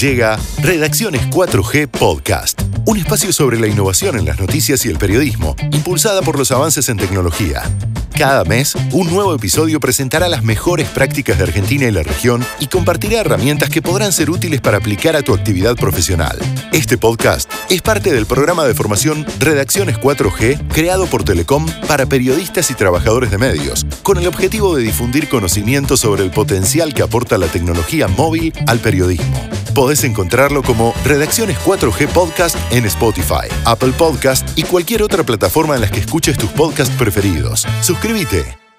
Llega Redacciones 4G Podcast, un espacio sobre la innovación en las noticias y el periodismo, impulsada por los avances en tecnología. Cada mes, un nuevo episodio presentará las mejores prácticas de Argentina y la región y compartirá herramientas que podrán ser útiles para aplicar a tu actividad profesional. Este podcast es parte del programa de formación Redacciones 4G creado por Telecom para periodistas y trabajadores de medios, con el objetivo de difundir conocimientos sobre el potencial que aporta la tecnología móvil al periodismo. Podés encontrarlo como Redacciones 4G Podcast en Spotify, Apple Podcast y cualquier otra plataforma en las que escuches tus podcasts preferidos. Suscríbete.